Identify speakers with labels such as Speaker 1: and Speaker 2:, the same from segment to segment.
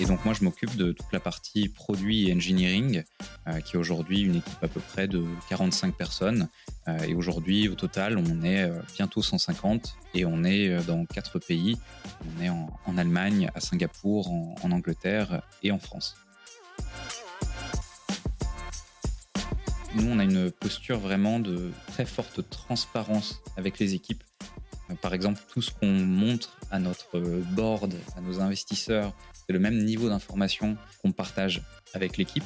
Speaker 1: Et donc moi je m'occupe de toute la partie produit et engineering, euh, qui est aujourd'hui une équipe à peu près de 45 personnes. Euh, et aujourd'hui au total on est euh, bientôt 150 et on est dans quatre pays. On est en, Allemagne, à Singapour, en, Angleterre et en France. Nous, on a une posture vraiment de très forte transparence avec les équipes. Par exemple, tout ce qu'on montre à notre board, à nos investisseurs, c'est le même niveau d'information qu'on partage avec l'équipe.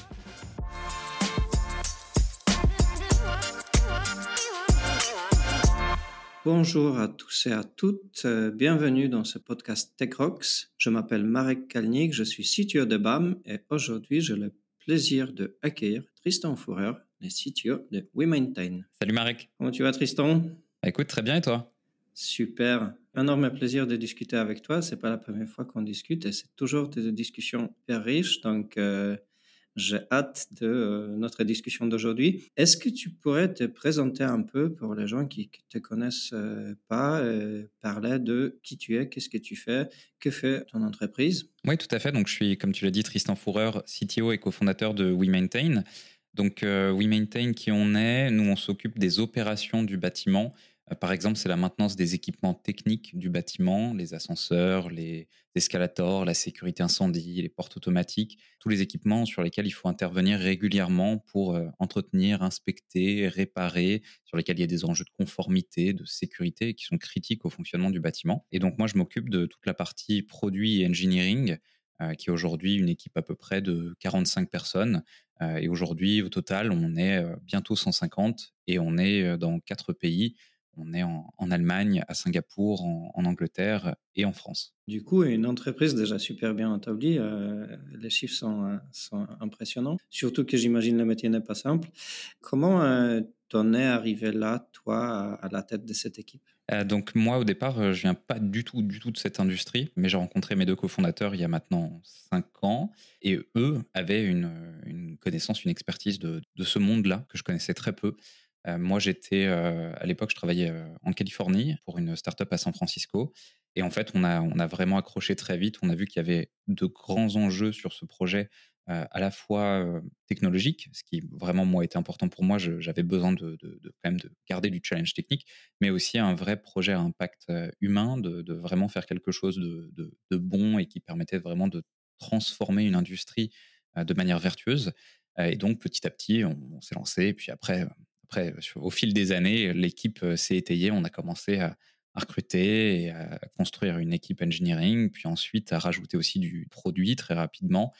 Speaker 2: Bonjour à tous et à toutes, euh, bienvenue dans ce podcast Tech Rocks. Je m'appelle Marek Kalnik, je suis CTO de BAM et aujourd'hui j'ai le plaisir de accueillir Tristan Fourer, le CTO de WeMaintain.
Speaker 1: Salut Marek.
Speaker 2: Comment tu vas Tristan?
Speaker 1: Bah, écoute, très bien et toi?
Speaker 2: Super, énorme plaisir de discuter avec toi. C'est pas la première fois qu'on discute et c'est toujours des discussions hyper riches. Donc, euh, j'ai hâte de euh, notre discussion d'aujourd'hui. Est-ce que tu pourrais te présenter un peu pour les gens qui, qui te connaissent euh, pas, euh, parler de qui tu es, qu'est-ce que tu fais, que fait ton entreprise?
Speaker 1: Oui, tout à fait. Donc, je suis, comme tu l'as dit, Tristan Fourreur, CTO et cofondateur de WeMaintain. Donc, euh, WeMaintain, qui on est Nous, on s'occupe des opérations du bâtiment. Euh, par exemple, c'est la maintenance des équipements techniques du bâtiment, les ascenseurs, les escalators, la sécurité incendie, les portes automatiques, tous les équipements sur lesquels il faut intervenir régulièrement pour euh, entretenir, inspecter, réparer, sur lesquels il y a des enjeux de conformité, de sécurité qui sont critiques au fonctionnement du bâtiment. Et donc, moi, je m'occupe de toute la partie produit et engineering, euh, qui est aujourd'hui une équipe à peu près de 45 personnes. Euh, et aujourd'hui, au total, on est bientôt 150 et on est dans quatre pays. On est en, en Allemagne, à Singapour, en, en, Angleterre et en France.
Speaker 2: Du coup, une entreprise déjà super bien établie. Euh, les chiffres sont, sont, impressionnants. Surtout que j'imagine le métier n'est pas simple. Comment euh, t'en es arrivé là, toi, à la tête de cette équipe?
Speaker 1: Euh, donc moi au départ je viens pas du tout du tout de cette industrie mais j'ai rencontré mes deux cofondateurs il y a maintenant cinq ans et eux avaient une, une connaissance une expertise de, de ce monde là que je connaissais très peu euh, moi, j'étais euh, à l'époque, je travaillais euh, en Californie pour une startup à San Francisco. Et en fait, on a, vraiment accroché très vite. On a vu qu'il y avait de grands enjeux sur ce projet, à la fois technologique, ce qui vraiment moi était important pour moi. J'avais besoin de, quand même de garder du challenge technique, mais aussi un vrai projet à impact humain, de, vraiment faire quelque chose de, de, bon et qui permettait vraiment de transformer une industrie de manière vertueuse. Et donc, petit à petit, on, on s'est lancé. Et puis après, après, au fil des années, l'équipe s'est étayée. On a commencé à, recruter et à construire une équipe engineering, puis ensuite à rajouter aussi du produit très rapidement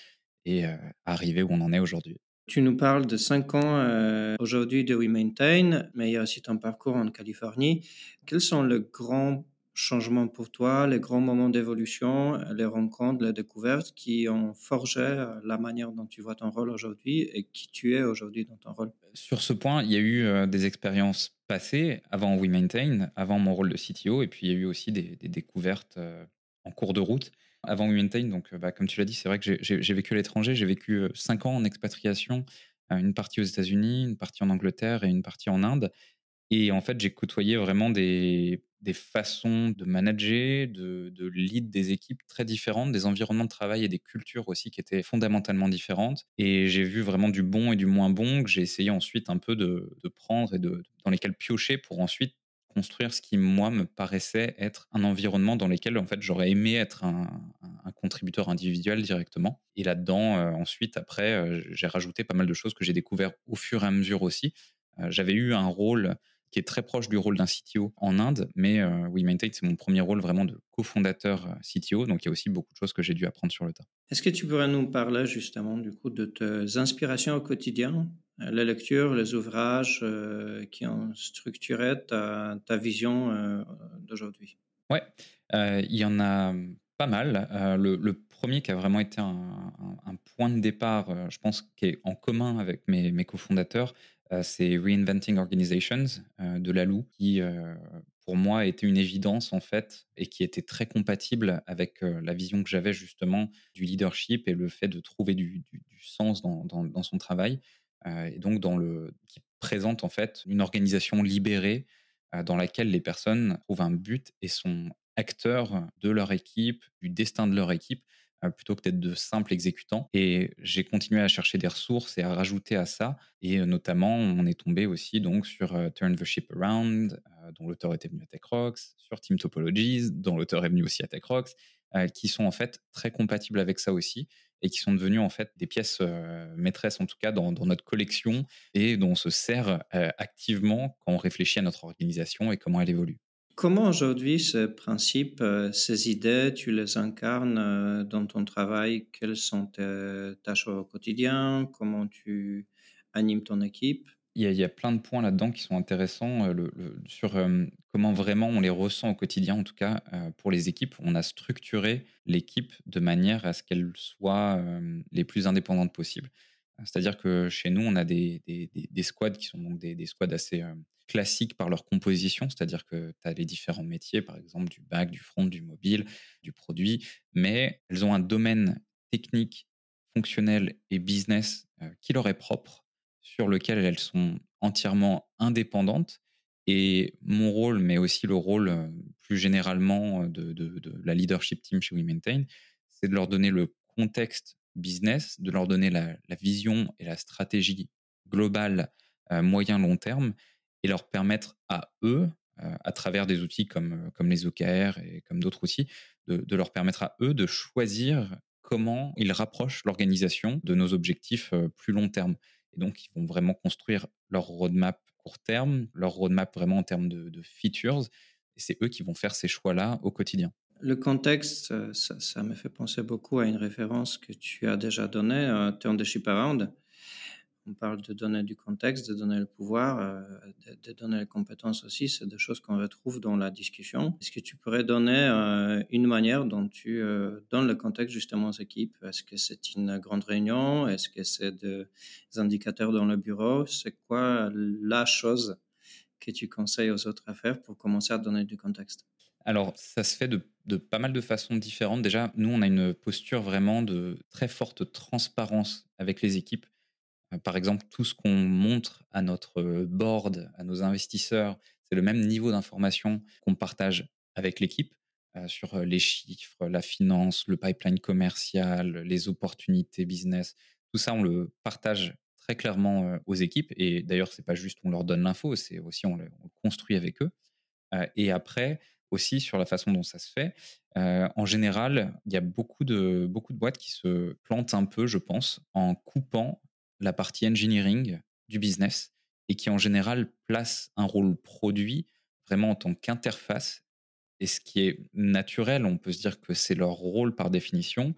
Speaker 1: et à arriver où on en est aujourd'hui.
Speaker 2: Tu nous parles de cinq ans euh, aujourd'hui de WeMaintain, mais il y a aussi ton parcours en Californie. Quels sont les grands changements pour toi, les grands moments d'évolution, les rencontres, les découvertes qui ont forgé la manière dont tu vois ton rôle aujourd'hui et qui tu es aujourd'hui dans ton rôle
Speaker 1: Sur ce point, il y a eu euh, des expériences passées avant WeMaintain, avant mon rôle de CTO, et puis il y a eu aussi des, découvertes euh, en cours de route. Avant WeMaintain, donc bah, comme tu l'as dit, c'est vrai que j'ai vécu à l'étranger, j'ai vécu cinq ans en expatriation, une partie aux États-Unis, une partie en Angleterre et une partie en Inde. Et en fait, j'ai côtoyé vraiment des, des façons de manager, de, lead des équipes très différentes, des environnements de travail et des cultures aussi qui étaient fondamentalement différentes. Et j'ai vu vraiment du bon et du moins bon que j'ai essayé ensuite un peu de, prendre et de, dans lesquels piocher pour ensuite construire ce qui, moi, me paraissait être un environnement dans lequel, en fait, j'aurais aimé être un, un, contributeur individuel directement. Et là-dedans, euh, ensuite, après, euh, j'ai rajouté pas mal de choses que j'ai découvert au fur et à mesure aussi. Euh, J'avais eu un rôle qui est très proche du rôle d'un CTO en Inde, mais euh, WeMaintain, c'est mon premier rôle vraiment de cofondateur CTO, donc il y a aussi beaucoup de choses que j'ai dû apprendre sur le tas.
Speaker 2: Est-ce que tu pourrais nous parler justement du coup de tes inspirations au quotidien, les lectures, les ouvrages euh, qui ont structuré ta, ta vision euh, d'aujourd'hui?
Speaker 1: Ouais, euh, il y en a pas mal. Euh, le, le, premier qui a vraiment été un, un, un point de départ, euh, je pense, qui est en commun avec mes, mes cofondateurs, euh, c'est Reinventing Organizations euh, de Lalou, qui euh, pour moi était une évidence en fait et qui était très compatible avec la vision que j'avais justement du leadership et le fait de trouver du, sens dans, dans, dans, son travail et donc dans le qui présente en fait une organisation libérée dans laquelle les personnes trouvent un but et sont acteurs de leur équipe, du destin de leur équipe, plutôt que d'être de simples exécutants. Et j'ai continué à chercher des ressources et à rajouter à ça. Et notamment, on est tombé aussi donc sur Turn the Ship Around, dont l'auteur était venu à TechRox, sur Team Topologies, dont l'auteur est venu aussi à TechRox, qui sont en fait très compatibles avec ça aussi et qui sont devenus en fait des pièces maîtresses en tout cas dans, dans, notre collection et dont on se sert activement quand on réfléchit à notre organisation et comment elle évolue.
Speaker 2: Comment aujourd'hui ce principe, euh, ces idées, tu les incarnes euh, dans ton travail Quelles sont tes tâches au quotidien? Comment tu animes ton équipe?
Speaker 1: Il y, a, plein de points là-dedans qui sont intéressants euh, sur comment vraiment on les ressent au quotidien, en tout cas pour les équipes. On a structuré l'équipe de manière à ce qu'elle soit les plus indépendantes possibles. C'est-à-dire que chez nous, on a des, squads qui sont donc des, squads assez euh, classiques par leur composition, c'est-à-dire que tu as les différents métiers, par exemple du back, du front, du mobile, du produit, mais elles ont un domaine technique, fonctionnel et business euh, qui leur est propre, sur lequel elles sont entièrement indépendantes. Et mon rôle, mais aussi le rôle euh, plus généralement de, de la leadership team chez WeMaintain, c'est de leur donner le contexte business, de leur donner la, vision et la stratégie globale euh, moyen-long terme et leur permettre à eux, euh, à travers des outils comme, euh, comme les OKR et comme d'autres outils, de, leur permettre à eux de choisir comment ils rapprochent l'organisation de nos objectifs plus long terme. Et donc, ils vont vraiment construire leur roadmap court terme, leur roadmap vraiment en termes de, de features. Et c'est eux qui vont faire ces choix-là au quotidien.
Speaker 2: Le contexte, euh, ça, me fait penser beaucoup à une référence que tu as déjà donnée, euh, Turn the Ship Around. On parle de donner du contexte, de donner le pouvoir, euh, de, donner les compétences aussi. C'est des choses qu'on retrouve dans la discussion. Est-ce que tu pourrais donner une manière dont tu donnes le contexte justement aux équipes? Est-ce que c'est une grande réunion? Est-ce que c'est des indicateurs dans le bureau? C'est quoi la chose que tu conseilles aux autres à faire pour commencer à donner du contexte?
Speaker 1: Alors, ça se fait de, pas mal de façons différentes. Déjà, nous, on a une posture vraiment de très forte transparence avec les équipes. Euh, par exemple, tout ce qu'on montre à notre board, à nos investisseurs, c'est le même niveau d'information qu'on partage avec l'équipe euh, sur euh, les chiffres, la finance, le pipeline commercial, les opportunités business. Tout ça, on le partage très clairement aux équipes. Et d'ailleurs, c'est pas juste on leur donne l'info, c'est aussi on le, construit avec eux. et après, aussi sur la façon dont ça se fait. En général, il y a beaucoup de, beaucoup de boîtes qui se plantent un peu, je pense, en coupant la partie engineering du business et qui en général placent un rôle produit vraiment en tant qu'interface. Et ce qui est naturel, on peut se dire que c'est leur rôle par définition,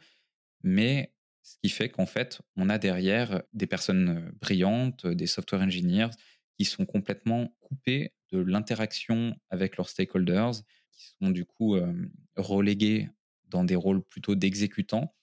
Speaker 1: mais ce qui fait qu'en fait, on a derrière des personnes brillantes, des software engineers qui sont complètement coupés de l'interaction avec leurs stakeholders, qui sont du coup relégués dans des rôles plutôt d'exécutants,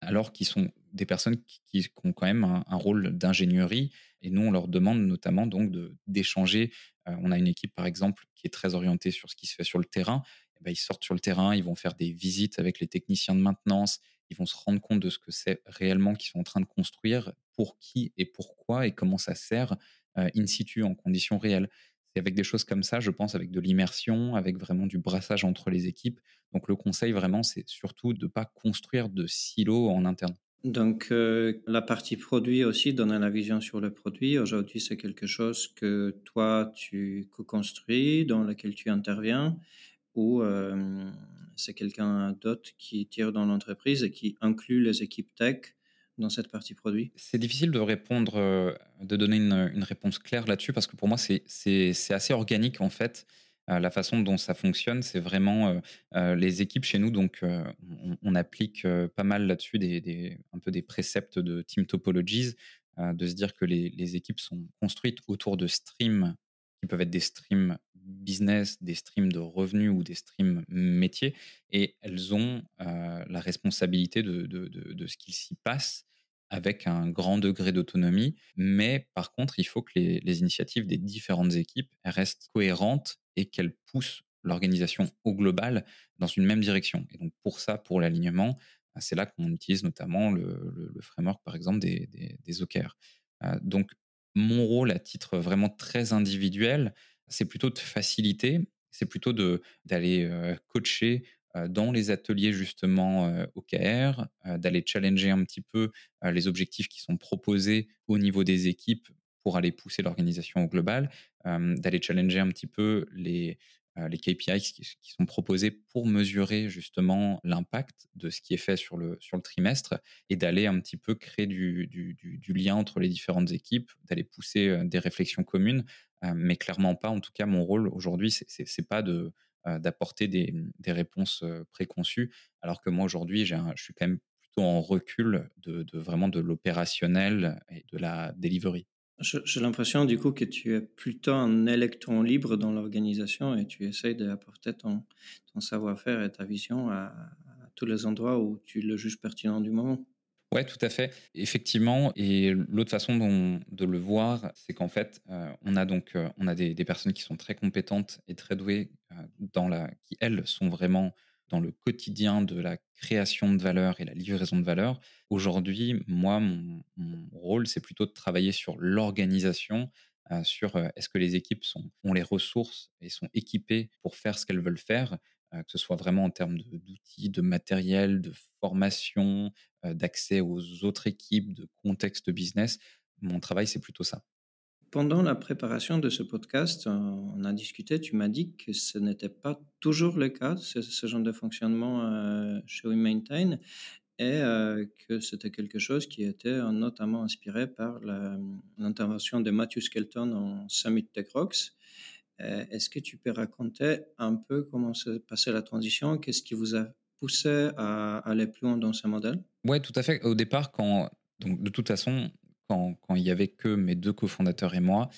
Speaker 1: alors qu'ils sont des personnes qui, ont quand même un, rôle d'ingénierie. Et nous, on leur demande notamment donc d'échanger. on a une équipe, par exemple, qui est très orientée sur ce qui se fait sur le terrain. Eh ben, ils sortent sur le terrain, ils vont faire des visites avec les techniciens de maintenance, ils vont se rendre compte de ce que c'est réellement qu'ils sont en train de construire, pour qui et pourquoi et comment ça sert in situ en conditions réelles. Et avec des choses comme ça, je pense, avec de l'immersion, avec vraiment du brassage entre les équipes. Donc le conseil vraiment, c'est surtout de ne pas construire de silos en interne.
Speaker 2: Donc euh, la partie produit aussi, donner la vision sur le produit. Aujourd'hui, c'est quelque chose que toi, tu co-construis, dans lequel tu interviens, ou euh, c'est quelqu'un d'autre qui tire dans l'entreprise et qui inclut les équipes tech dans cette partie produit
Speaker 1: C'est difficile de répondre, euh, de donner une, réponse claire là-dessus parce que pour moi, c'est assez organique en fait. Euh, la façon dont ça fonctionne, c'est vraiment euh, les équipes chez nous. Donc, on, applique pas mal là-dessus des, un peu des préceptes de team topologies, de se dire que les, les, équipes sont construites autour de streams qui peuvent être des streams business, des streams de revenus ou des streams métiers, et elles ont euh, la responsabilité de, de, de, ce qu'il s'y passe avec un grand degré d'autonomie. Mais par contre, il faut que les, initiatives des différentes équipes restent cohérentes et qu'elles poussent l'organisation au global dans une même direction. Et donc pour ça, pour l'alignement, bah, c'est là qu'on utilise notamment le, framework, par exemple, des, des, des OKR. Euh, donc mon rôle à titre vraiment très individuel, c'est plutôt de faciliter, c'est plutôt d'aller euh, coacher dans les ateliers justement OKR, d'aller challenger un petit peu les objectifs qui sont proposés au niveau des équipes pour aller pousser l'organisation au global, d'aller challenger un petit peu les, les KPIs qui, sont proposés pour mesurer justement l'impact de ce qui est fait sur le, sur le trimestre et d'aller un petit peu créer du, du, lien entre les différentes équipes, d'aller pousser des réflexions communes, mais clairement pas, en tout cas, mon rôle aujourd'hui, c'est pas de d'apporter des, des, réponses préconçues, alors que moi aujourd'hui, je suis quand même plutôt en recul de, vraiment de l'opérationnel et de la delivery.
Speaker 2: J'ai l'impression du coup que tu es plutôt un électron libre dans l'organisation et tu essayes d'apporter ton, ton savoir-faire et ta vision à, tous les endroits où tu le juges pertinent du moment.
Speaker 1: Ouais, tout à fait. Effectivement. Et l'autre façon dont, de le voir, c'est qu'en fait, euh, on a donc euh, on a des, personnes qui sont très compétentes et très douées euh, dans la, qui elles sont vraiment dans le quotidien de la création de valeur et la livraison de valeur. Aujourd'hui, moi, mon, rôle, c'est plutôt de travailler sur l'organisation, sur est-ce que les équipes sont, ont les ressources et sont équipées pour faire ce qu'elles veulent faire, que ce soit vraiment en termes d'outils, de, matériel, de formation, d'accès aux autres équipes, de contexte business. Mon travail, c'est plutôt ça.
Speaker 2: Pendant la préparation de ce podcast, on a discuté, tu m'as dit que ce n'était pas toujours le cas, ce, genre de fonctionnement euh, chez WeMaintain, et euh, que c'était quelque chose qui était notamment inspiré par l'intervention de Matthew Skelton en Summit Tech Rocks. Euh, est-ce que tu peux raconter un peu comment s'est passée la transition? Qu'est-ce qui vous a poussé à aller plus loin dans ce modèle?
Speaker 1: Oui, tout à fait. Au départ, quand, donc, de toute façon, quand, il y avait que mes deux cofondateurs et moi,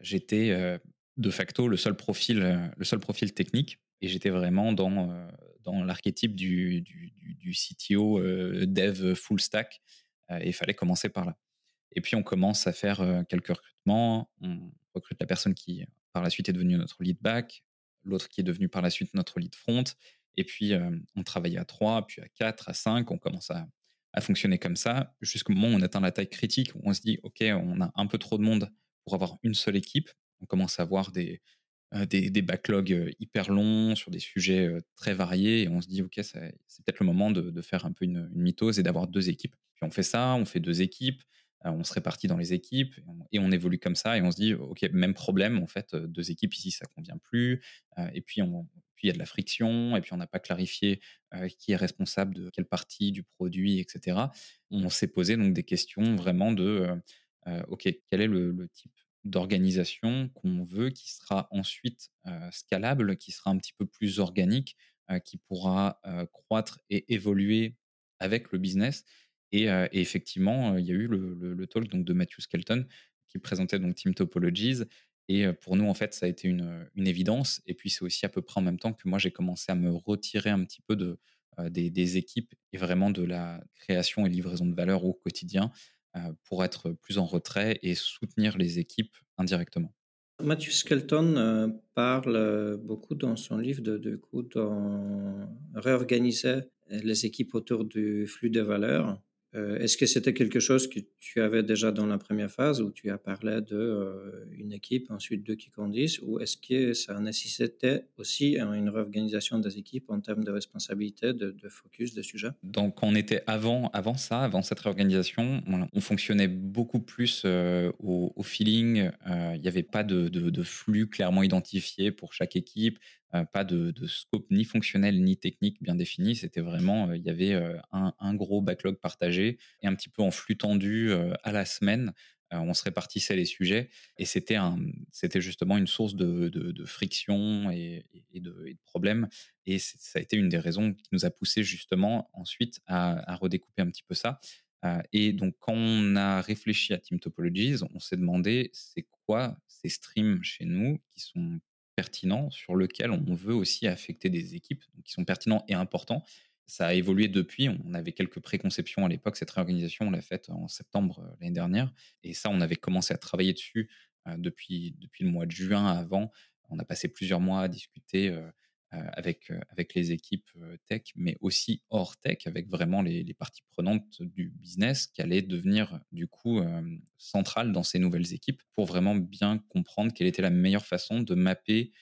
Speaker 1: j'étais euh, de facto le seul profil, euh, le seul profil technique. Et j'étais vraiment dans, euh, dans l'archétype du, du, du, CTO dev full stack. Et il fallait commencer par là. Et puis on commence à faire quelques recrutements, on recrute la personne qui par la suite est devenue notre lead back, l'autre qui est devenu par la suite notre lead front, et puis on travaille à 3, puis à 4, à 5, on commence à, fonctionner comme ça. Jusqu'au moment où on atteint la taille critique où on se dit ok on a un peu trop de monde pour avoir une seule équipe. On commence à avoir des euh, des, backlogs euh, hyper longs sur des sujets euh, très variés et on se dit ok c'est peut-être le moment de, de, faire un peu une, une mitose et d'avoir deux équipes. Puis on fait ça on fait deux équipes on se répartit dans les équipes et on, évolue comme ça et on se dit ok même problème en fait deux équipes ici ça convient plus et puis il y a de la friction, et puis on n'a pas clarifié euh, qui est responsable de quelle partie du produit, etc. On s'est posé donc des questions vraiment de, euh, euh, OK, quel est le, type d'organisation qu'on veut qui sera ensuite scalable, qui sera un petit peu plus organique, qui pourra croître et évoluer avec le business. Et, effectivement, il y a eu le, talk donc, de Matthew Skelton qui présentait donc Team Topologies et pour nous, en fait, ça a été une, évidence. Et puis, c'est aussi à peu près en même temps que moi, j'ai commencé à me retirer un petit peu de, des, équipes et vraiment de la création et livraison de valeur au quotidien pour être plus en retrait et soutenir les équipes indirectement.
Speaker 2: Matthew Skelton parle beaucoup dans son livre de, de réorganiser les équipes autour du flux de valeur euh, est-ce que c'était quelque chose que tu avais déjà dans la première phase où tu as parlé de euh, équipe, ensuite deux qui conduisent, ou est-ce que ça nécessitait aussi une réorganisation des équipes en termes de responsabilité, de, focus, de sujet?
Speaker 1: Donc, on était avant, avant ça, avant cette réorganisation, on, fonctionnait beaucoup plus euh, au, feeling. Il n'y avait pas de, flux clairement identifié pour chaque équipe. Euh, pas de, scope ni fonctionnel ni technique bien défini. C'était vraiment, euh, il y avait euh, un, gros backlog partagé et un petit peu en flux tendu à la semaine. on se répartissait les sujets et c'était c'était justement une source de, friction et, de, problèmes. Et ça a été une des raisons qui nous a poussé justement ensuite à, à redécouper un petit peu ça. et donc, quand on a réfléchi à Team Topologies, on s'est demandé c'est quoi ces streams chez nous qui sont pertinent sur lequel on veut aussi affecter des équipes qui sont pertinents et importants. Ça a évolué depuis. On avait quelques préconceptions à l'époque. Cette réorganisation, on l'a faite en septembre euh, l'année dernière. Et ça, on avait commencé à travailler dessus euh, depuis, depuis le mois de juin avant. On a passé plusieurs mois à discuter euh, avec, avec les équipes tech, mais aussi hors tech, avec vraiment les, parties prenantes du business qui allaient devenir du coup centrales dans ces nouvelles équipes pour vraiment bien comprendre quelle était la meilleure façon de mapper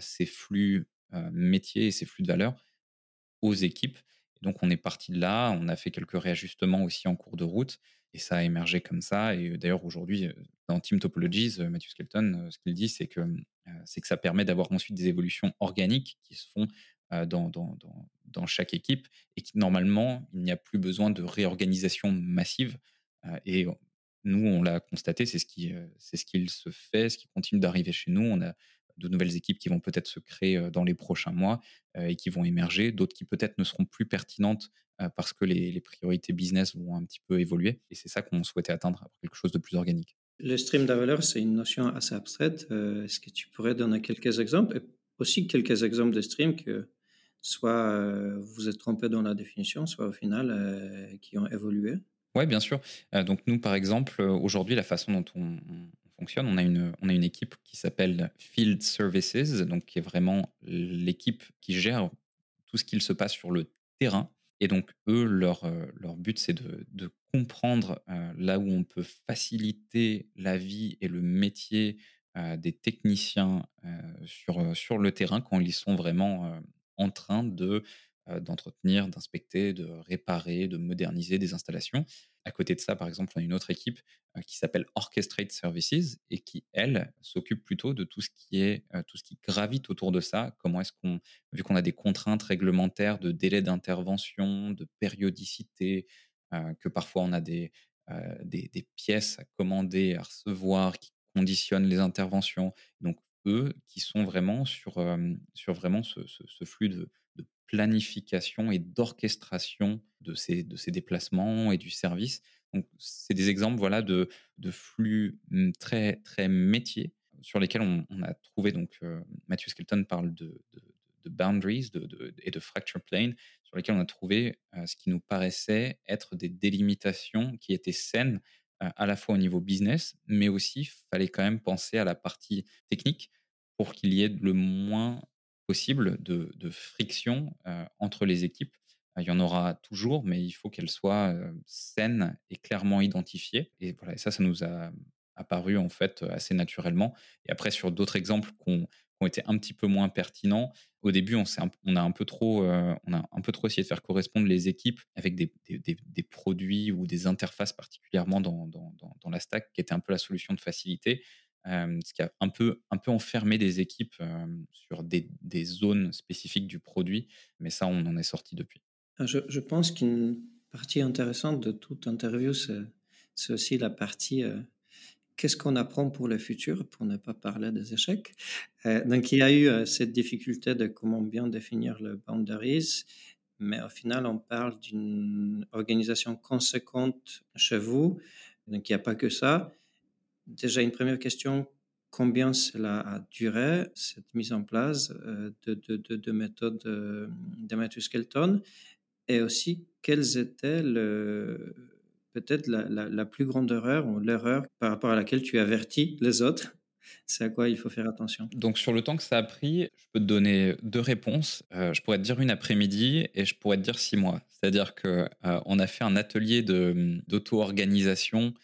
Speaker 1: ces flux métiers et ces flux de valeur aux équipes. Donc, on est parti de là. On a fait quelques réajustements aussi en cours de route et ça a émergé comme ça. Et d'ailleurs, aujourd'hui, dans Team Topologies, Matthew Skelton, ce qu'il dit, c'est que, c'est que ça permet d'avoir ensuite des évolutions organiques qui se font dans, dans, dans, dans, chaque équipe et qui, normalement, il n'y a plus besoin de réorganisation massive. et nous, on l'a constaté, c'est ce qui, ce qu'il se fait, ce qui continue d'arriver chez nous. On a de nouvelles équipes qui vont peut-être se créer dans les prochains mois et qui vont émerger, d'autres qui peut-être ne seront plus pertinentes parce que les, priorités business vont un petit peu évoluer. Et c'est ça qu'on souhaitait atteindre, quelque chose de plus organique.
Speaker 2: Le stream de valeur, c'est une notion assez abstraite. Est-ce que tu pourrais donner quelques exemples? Et aussi quelques exemples de stream que soit vous êtes trompé dans la définition, soit au final qui ont évolué?
Speaker 1: Oui, bien sûr. donc nous, par exemple, aujourd'hui, la façon dont on, fonctionne. On a une, on a une équipe qui s'appelle Field Services, donc qui est vraiment l'équipe qui gère tout ce qu'il se passe sur le terrain. Et donc, eux, leur, euh, but, c'est de, comprendre euh, là où on peut faciliter la vie et le métier euh, des techniciens sur, le terrain quand ils sont vraiment en train de d'entretenir, d'inspecter, de réparer, de moderniser des installations. À côté de ça, par exemple, on a une autre équipe qui s'appelle Orchestrate Services et qui, elle, s'occupe plutôt de tout ce qui est tout ce qui gravite autour de ça. Comment est-ce qu'on, vu qu'on a des contraintes réglementaires de délai d'intervention, de périodicité, que parfois on a des, des, des, pièces à commander, à recevoir, qui conditionnent les interventions. Donc eux, qui sont vraiment sur, sur vraiment ce, ce flux de, de planification et d'orchestration de ces, de ces déplacements et du service. Donc, c'est des exemples voilà, de, de flux mmh, très, très métiers sur lesquels on, a trouvé, donc euh, Matthew Skelton parle de, de, boundaries de, et de fracture plane, sur lesquels on a trouvé euh, ce qui nous paraissait être des délimitations qui étaient saines euh, à la fois au niveau business, mais aussi fallait quand même penser à la partie technique pour qu'il y ait le moins possible de, friction euh, entre les équipes. Il y en aura toujours, mais il faut qu'elles soient euh, saines et clairement identifiées. Et voilà, ça, ça nous a apparu en fait assez naturellement. Et après, sur d'autres exemples qui ont été un petit peu moins pertinents. Au début, on, on, a un peu trop, euh, on a un peu trop essayé de faire correspondre les équipes avec des, des, des produits ou des interfaces particulièrement dans, dans, dans, la stack, qui était un peu la solution de facilité ce qui a un peu, un peu enfermé des équipes sur des, des, zones spécifiques du produit, mais ça, on en est sorti depuis.
Speaker 2: Ah, je, pense qu'une partie intéressante de toute interview, c'est aussi la partie qu'est-ce qu'on apprend pour le futur, pour ne pas parler des échecs. Euh, donc, il y a eu cette difficulté de comment bien définir le boundaries, mais au final, on parle d'une organisation conséquente chez vous. Donc, il n'y a pas que ça. Déjà, une première question, combien cela a duré, cette mise en place euh, de, de, de, de méthodes euh, Skelton, et aussi quelles étaient peut-être la, plus grande erreur ou l'erreur par rapport à laquelle tu avertis les autres? C'est à quoi il faut faire attention.
Speaker 1: Donc sur le temps que ça a pris, je peux te donner deux réponses. Euh, je pourrais te dire une après-midi et je pourrais te dire six mois. C'est-à-dire que on a fait un atelier d'auto-organisation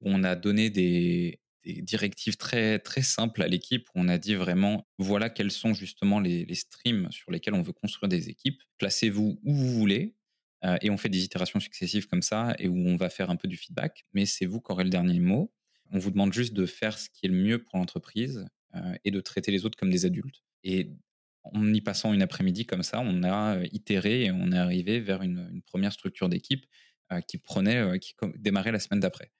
Speaker 1: on a donné des, directives très, très simples à l'équipe, où on a dit vraiment, voilà quels sont justement les, streams sur lesquels on veut construire des équipes. Placez-vous où vous voulez, euh, et on fait des itérations successives comme ça, et où on va faire un peu du feedback, mais c'est vous qui aurez le dernier mot. On vous demande juste de faire ce qui est le mieux pour l'entreprise euh, et de traiter les autres comme des adultes. Et en y passant une après-midi comme ça, on a euh, itéré et on est arrivé vers une, première structure d'équipe qui prenait, qui démarrait la semaine d'après.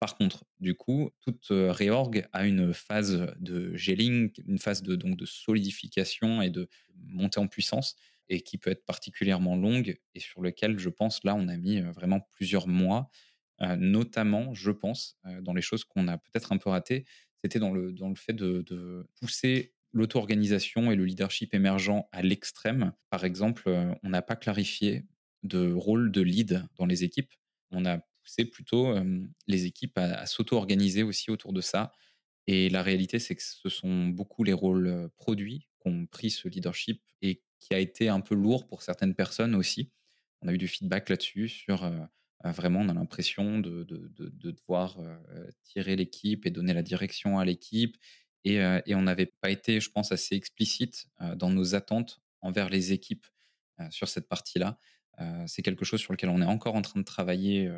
Speaker 1: Par contre, du coup, toute réorg a une phase de gelling, une phase de, donc, de solidification et de montée en puissance, et qui peut être particulièrement longue, et sur lequel, je pense, là, on a mis vraiment plusieurs mois, notamment, je pense, dans les choses qu'on a peut-être un peu ratées, c'était dans le, dans le fait de, de pousser l'auto-organisation et le leadership émergent à l'extrême. Par exemple, on n'a pas clarifié de rôle de lead dans les équipes. On a c'est plutôt les équipes à, s'auto-organiser aussi autour de ça. Et la réalité, c'est que ce sont beaucoup les rôles produits qui ont pris ce leadership et qui a été un peu lourd pour certaines personnes aussi. On a eu du feedback là-dessus sur vraiment, on a l'impression de, devoir tirer l'équipe et donner la direction à l'équipe. Et, et on n'avait pas été, je pense, assez explicite dans nos attentes envers les équipes sur cette partie-là. C'est quelque chose sur lequel on est encore en train de travailler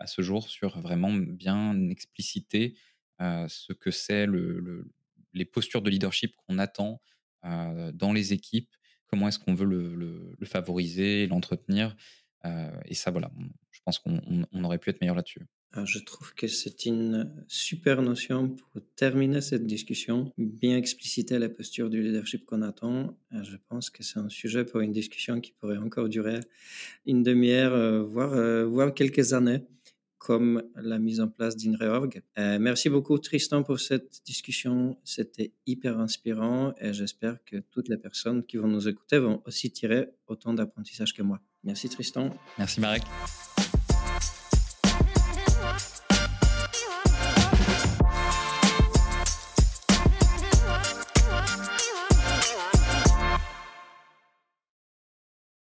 Speaker 1: à ce jour, sur vraiment bien expliciter ce que c'est le, les postures de leadership qu'on attend dans les équipes, comment est-ce qu'on veut le, le favoriser, l'entretenir. et ça, voilà, je pense qu'on aurait pu être meilleur là-dessus.
Speaker 2: Ah, je trouve que c'est une super notion pour terminer cette discussion, bien expliciter la posture du leadership qu'on attend. Ah, je pense que c'est un sujet pour une discussion qui pourrait encore durer une demi-heure, euh, voire, euh, voire quelques années, comme la mise en place d'InReorg. Euh, merci beaucoup Tristan pour cette discussion. C'était hyper inspirant et j'espère que toutes les personnes qui vont nous écouter vont aussi tirer autant d'apprentissage que moi. Merci Tristan.
Speaker 1: Merci Marek.